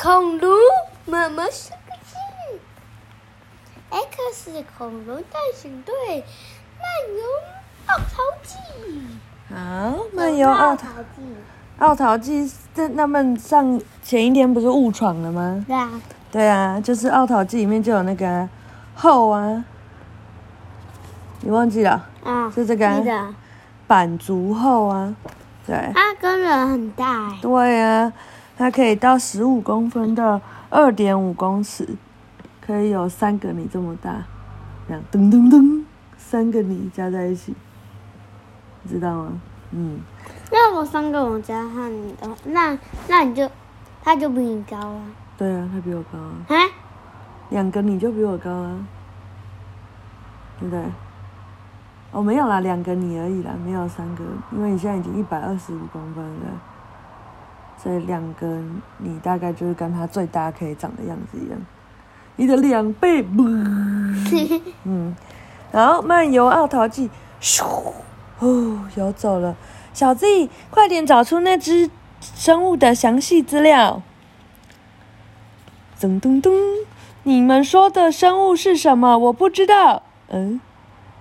恐龙妈妈是个字，X 恐龙探险队漫游奥陶纪。好，漫游奥陶陶纪。奥陶纪，这他们上前一天不是误闯了吗？对啊，对啊，就是奥陶纪里面就有那个啊后啊，你忘记了？啊，是这个啊。板足后啊，对，它跟人很大哎。对啊，它可以到十五公分的二点五公尺，可以有三个你这么大，这样噔噔噔，三个你加在一起，你知道吗？嗯，那我三个我加上你的话，那那你就，他就比你高啊。对啊，他比我高啊，啊？两个你就比我高啊，对不对？哦，没有啦，两个你而已啦，没有三个，因为你现在已经一百二十五公分了，所以两个你大概就是跟它最大可以长的样子一样，你的两倍，嗯，然后漫游奥陶纪，咻，哦，游走了，小 Z，快点找出那只生物的详细资料。噔噔噔，你们说的生物是什么？我不知道。嗯，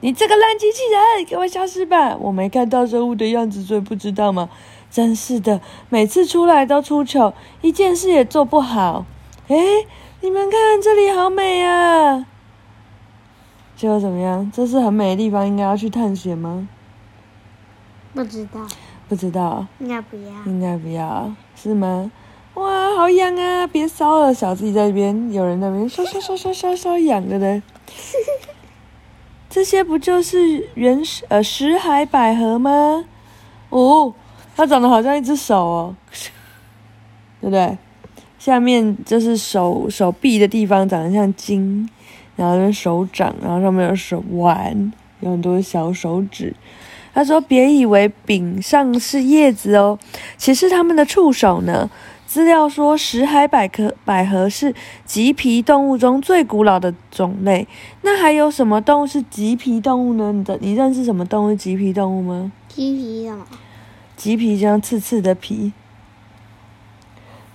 你这个烂机器人，给我消失吧！我没看到生物的样子，所以不知道嘛。真是的，每次出来都出糗，一件事也做不好。哎，你们看这里好美啊！结果怎么样？这是很美的地方，应该要去探险吗？不知道，不知道，应该不要。应该不要，是吗？哇，好痒啊！别烧了，小自己在那边，有人在那边烧烧烧烧烧烧痒的呢。这些不就是原始呃石海百合吗？哦，它长得好像一只手哦，对不对？下面就是手手臂的地方长得像筋，然后是手掌，然后上面有手腕，有很多小手指。他说：“别以为柄上是叶子哦，其实它们的触手呢。”资料说，石海百科百合是棘皮动物中最古老的种类。那还有什么动物是棘皮动物呢？你的你认识什么动物是棘皮动物吗？棘皮什么？棘皮就像刺刺的皮。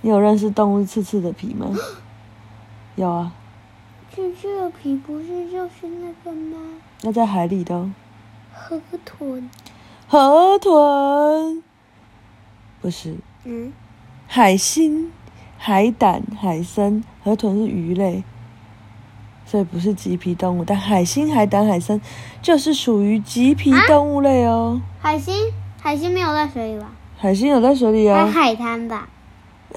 你有认识动物刺刺的皮吗？有啊，刺刺的皮不是就是那个吗？那在海里的哦河豚。河豚，不是嗯，海星、海胆、海参，河豚是鱼类，所以不是棘皮动物。但海星、海胆、海参就是属于棘皮动物类哦。海星，海星没有在水里吧？海星有在水里在啊，海滩吧？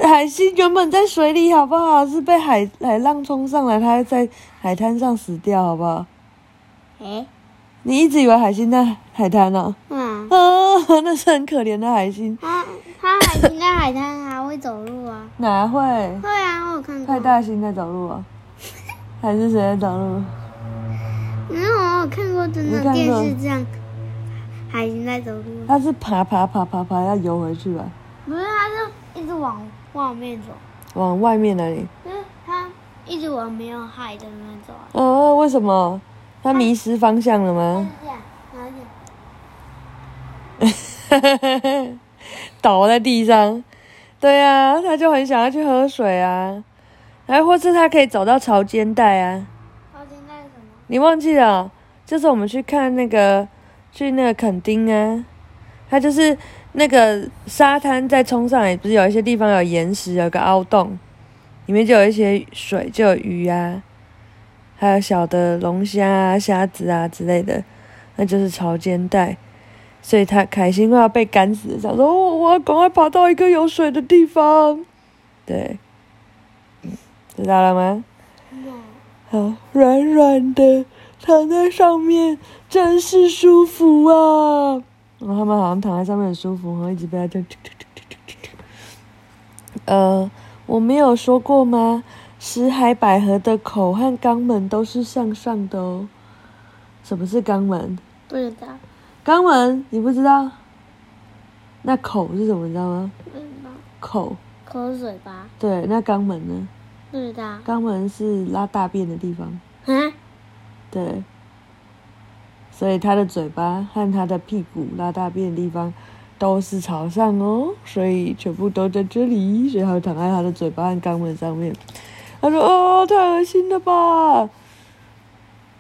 海星原本在水里，好不好？是被海海浪冲上来，它在海滩上死掉，好不好？诶，你一直以为海星在海滩呢、嗯，啊？那是很可怜的海星，它它海星在海滩还会走路啊？哪会？会啊，我有看过。派大星在走路啊？还是谁在走路？没有，我有看过真的电视这样，海星在走路。它是爬爬爬爬爬要游回去吧？不是，它是一直往外面走，往外面那里？就是它一直往没有海的那边走啊。哦，为什么？它迷失方向了它吗倒在地上。对啊，它就很想要去喝水啊，哎或是它可以走到潮间带啊。潮间带是什么？你忘记了？就是我们去看那个，去那个垦丁啊，它就是那个沙滩再冲上来，不是有一些地方有岩石，有个凹洞，里面就有一些水，就有鱼啊，还有小的龙虾啊、虾子啊之类的，那就是潮间带。所以他凯欣快要被干死了，想说、哦、我要赶快跑到一个有水的地方。对，嗯知道了吗？好，软软的躺在上面，真是舒服啊！然后他们好像躺在上面很舒服，然后一直被它这样。呃，我没有说过吗？石海百合的口和肛门都是向上的哦。什么是肛门？不知道，肛门你不知道？那口是什么？你知道吗？不知道，口口水吧？对，那肛门呢？不知道。肛门是拉大便的地方。啊？对，所以他的嘴巴和他的屁股拉大便的地方都是朝上哦，所以全部都在这里，所以它躺在它的嘴巴和肛门上面。他说：“哦，太恶心了吧！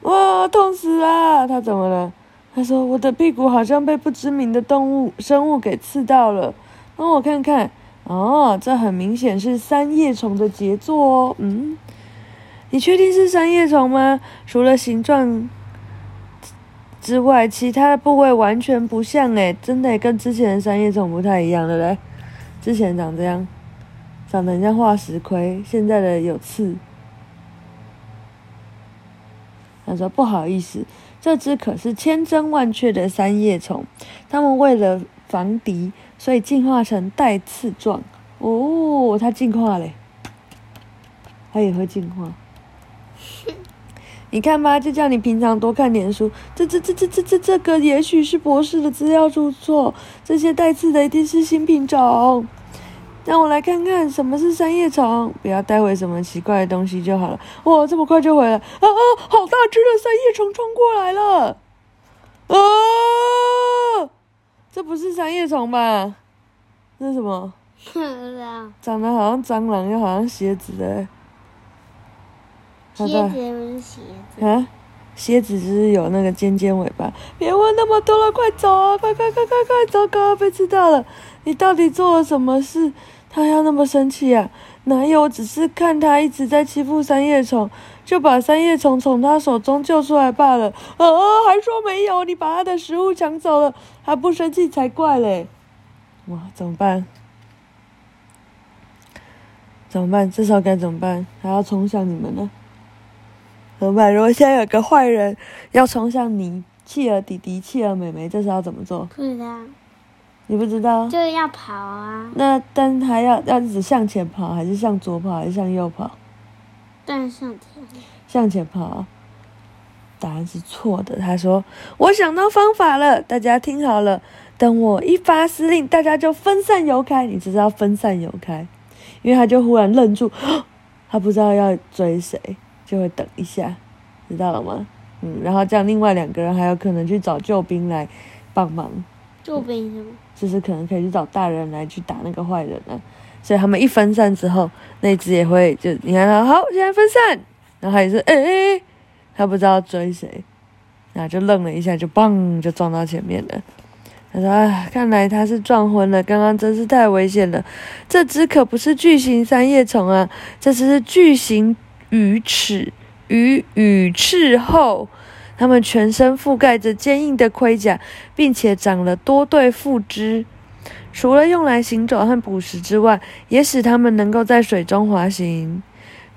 哇，痛死啊！他怎么了？”他说：“我的屁股好像被不知名的动物生物给刺到了，帮我看看。哦，这很明显是三叶虫的杰作哦。嗯，你确定是三叶虫吗？除了形状之外，其他的部位完全不像诶，真的跟之前的三叶虫不太一样，对不对？之前长这样，长得很像化石盔，现在的有刺。他说：“不好意思。”这只可是千真万确的三叶虫，它们为了防敌，所以进化成带刺状。哦，它进化嘞，它也会进化。你看吧，就叫你平常多看点书。这、这、这、这、这、这这个也许是博士的资料出错，这些带刺的一定是新品种。让我来看看什么是三叶虫，不要带回什么奇怪的东西就好了。哇，这么快就回来！啊啊，好大只的三叶虫冲过来了！啊，这不是三叶虫吧？这是什么？长得好像蟑螂又好像蝎子的。蝎子不是蝎子啊？蝎子就是有那个尖尖尾巴。别问那么多了，快走啊！快快快快快，糟糕，被知道了！你到底做了什么事？他要那么生气啊？哪有？只是看他一直在欺负三叶虫，就把三叶虫从他手中救出来罢了。啊！还说没有？你把他的食物抢走了，还不生气才怪嘞！哇，怎么办？怎么办？这时候该怎么办？还要冲向你们呢？怎么办？如果现在有个坏人要冲向你，企鹅弟弟、企鹅妹妹，这时候要怎么做？不知道。你不知道？就是要跑啊！那但他要要一直向前跑，还是向左跑，还是向右跑？当然向前。向前跑。答案是错的。他说：“我想到方法了，大家听好了，等我一发司令，大家就分散游开。你知道分散游开，因为他就忽然愣住，他不知道要追谁，就会等一下，知道了吗？嗯，然后这样另外两个人还有可能去找救兵来帮忙。救兵是吗？就是可能可以去找大人来去打那个坏人啊，所以他们一分散之后，那只也会就你看他好，现在分散，然后也是哎，他不知道追谁，然后就愣了一下，就嘣就撞到前面了。他说：“啊，看来他是撞昏了，刚刚真是太危险了。这只可不是巨型三叶虫啊，这只是巨型羽齿与羽翅后。”它们全身覆盖着坚硬的盔甲，并且长了多对附肢。除了用来行走和捕食之外，也使它们能够在水中滑行。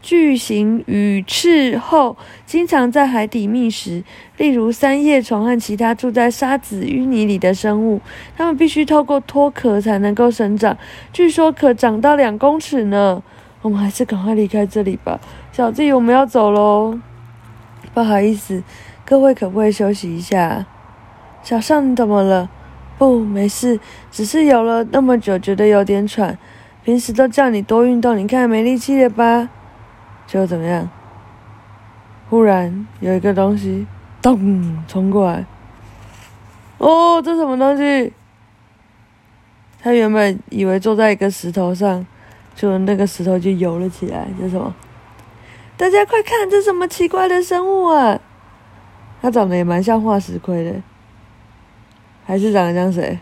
巨型羽翅后经常在海底觅食，例如三叶虫和其他住在沙子淤泥里的生物。它们必须透过脱壳才能够生长，据说可长到两公尺呢。我们还是赶快离开这里吧，小弟，我们要走喽。不好意思。各位可不可以休息一下？小尚，你怎么了？不，没事，只是游了那么久，觉得有点喘。平时都叫你多运动，你看没力气了吧？就怎么样？忽然有一个东西咚冲过来。哦，这什么东西？他原本以为坐在一个石头上，就那个石头就游了起来。这什么？大家快看，这什么奇怪的生物啊！它长得也蛮像化石盔的，还是长得像谁？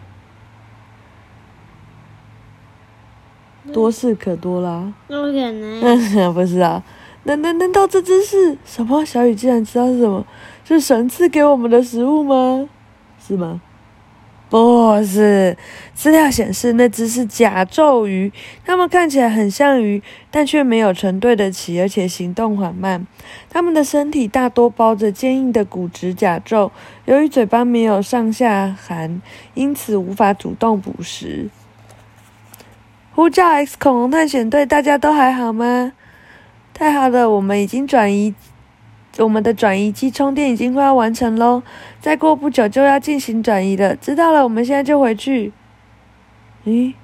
多事可多啦。那可能。不是啊，难难难道这只是什么？小雨竟然知道是什么？是神赐给我们的食物吗？是吗？不是，资料显示那只是甲胄鱼，它们看起来很像鱼，但却没有成对的鳍，而且行动缓慢。它们的身体大多包着坚硬的骨质甲胄，由于嘴巴没有上下颌，因此无法主动捕食。呼叫 X 恐龙探险队，大家都还好吗？太好了，我们已经转移。我们的转移机充电已经快要完成喽，再过不久就要进行转移了。知道了，我们现在就回去。咦，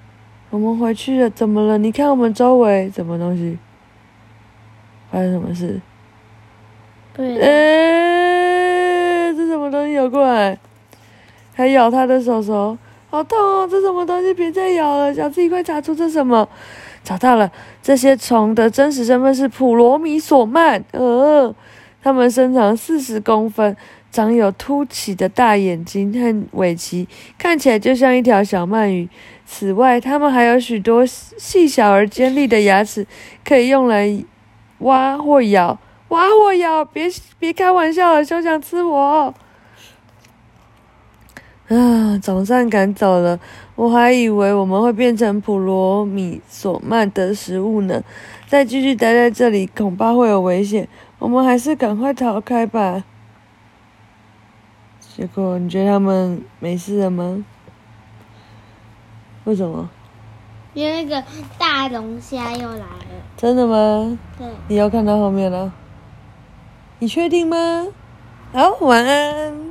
我们回去了？怎么了？你看我们周围什么东西？发生什么事？对。诶，这什么东西游过来？还咬他的手手？好痛哦！这什么东西？别再咬了，小自己快查出这什么？找到了，这些虫的真实身份是普罗米索曼。呃，它们身长四十公分，长有凸起的大眼睛和尾鳍，看起来就像一条小鳗鱼。此外，它们还有许多细小而尖利的牙齿，可以用来挖或咬。挖或咬！别别开玩笑了，休想吃我！啊，总算赶走了，我还以为我们会变成普罗米索曼的食物呢。再继续待在这里，恐怕会有危险。我们还是赶快逃开吧。结果你觉得他们没事了吗？为什么？因为那个大龙虾又来了。真的吗？对。你要看到后面了。你确定吗？好，晚安。